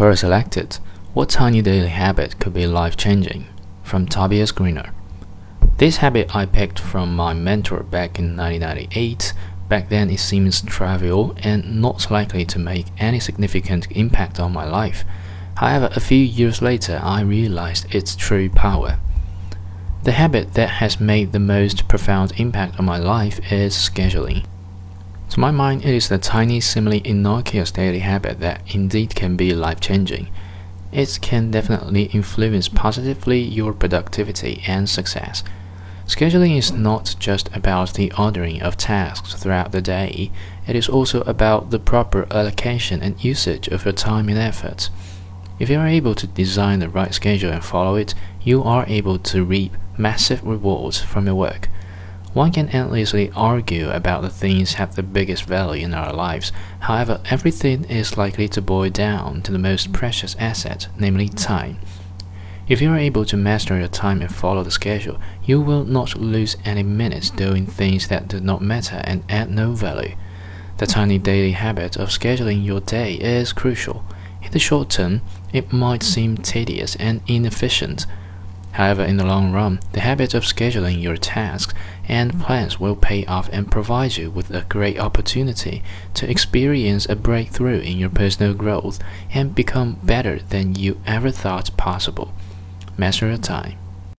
Query selected. What tiny daily habit could be life changing? From Tobias Greener. This habit I picked from my mentor back in 1998. Back then, it seems trivial and not likely to make any significant impact on my life. However, a few years later, I realized its true power. The habit that has made the most profound impact on my life is scheduling. To my mind, it is the tiny, seemingly innocuous daily habit that indeed can be life changing. It can definitely influence positively your productivity and success. Scheduling is not just about the ordering of tasks throughout the day, it is also about the proper allocation and usage of your time and effort. If you are able to design the right schedule and follow it, you are able to reap massive rewards from your work. One can endlessly argue about the things have the biggest value in our lives. However, everything is likely to boil down to the most precious asset, namely time. If you are able to master your time and follow the schedule, you will not lose any minutes doing things that do not matter and add no value. The tiny daily habit of scheduling your day is crucial. In the short term, it might seem tedious and inefficient. However, in the long run, the habit of scheduling your tasks and plans will pay off and provide you with a great opportunity to experience a breakthrough in your personal growth and become better than you ever thought possible. Master your time.